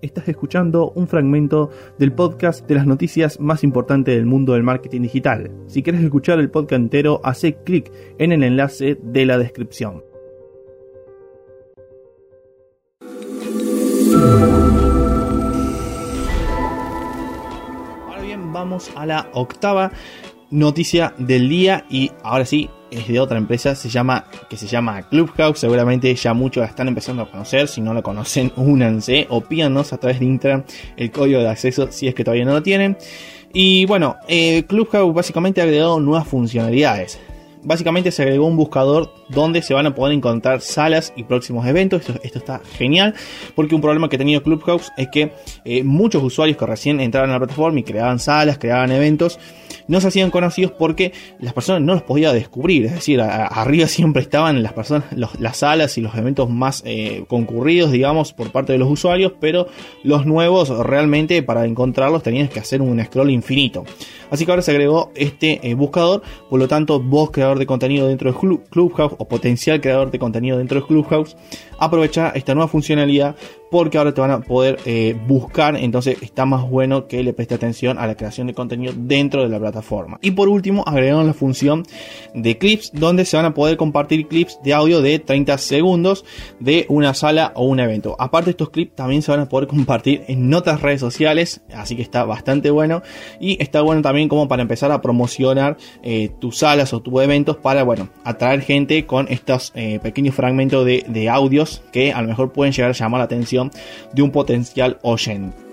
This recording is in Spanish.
Estás escuchando un fragmento del podcast de las noticias más importantes del mundo del marketing digital. Si quieres escuchar el podcast entero, hace clic en el enlace de la descripción. Ahora bien, vamos a la octava noticia del día y ahora sí es de otra empresa se llama que se llama Clubhouse seguramente ya muchos la están empezando a conocer si no lo conocen únanse o pídanos a través de Instagram el código de acceso si es que todavía no lo tienen. Y bueno eh, Clubhouse básicamente ha agregado nuevas funcionalidades básicamente se agregó un buscador donde se van a poder encontrar salas y próximos eventos. Esto, está genial porque un problema que ha tenido Clubhouse es que eh, muchos usuarios que recién entraban a la plataforma y creaban salas, creaban eventos, no se hacían conocidos porque las personas no los podían descubrir. Es decir, arriba siempre estaban las personas, las salas y los eventos más eh, concurridos, digamos, por parte de los usuarios, pero los nuevos realmente para encontrarlos tenías que hacer un scroll infinito. Así que ahora se agregó este eh, buscador, por lo tanto, vos creador de contenido dentro de Clubhouse o potencial creador de contenido dentro de Clubhouse, aprovecha esta nueva funcionalidad porque ahora te van a poder eh, buscar, entonces está más bueno que le preste atención a la creación de contenido dentro de la plataforma. Y por último, agregaron la función de clips, donde se van a poder compartir clips de audio de 30 segundos de una sala o un evento. Aparte, estos clips también se van a poder compartir en otras redes sociales, así que está bastante bueno. Y está bueno también como para empezar a promocionar eh, tus salas o tus eventos para, bueno, atraer gente con estos eh, pequeños fragmentos de, de audios que a lo mejor pueden llegar a llamar la atención de un potencial oyente.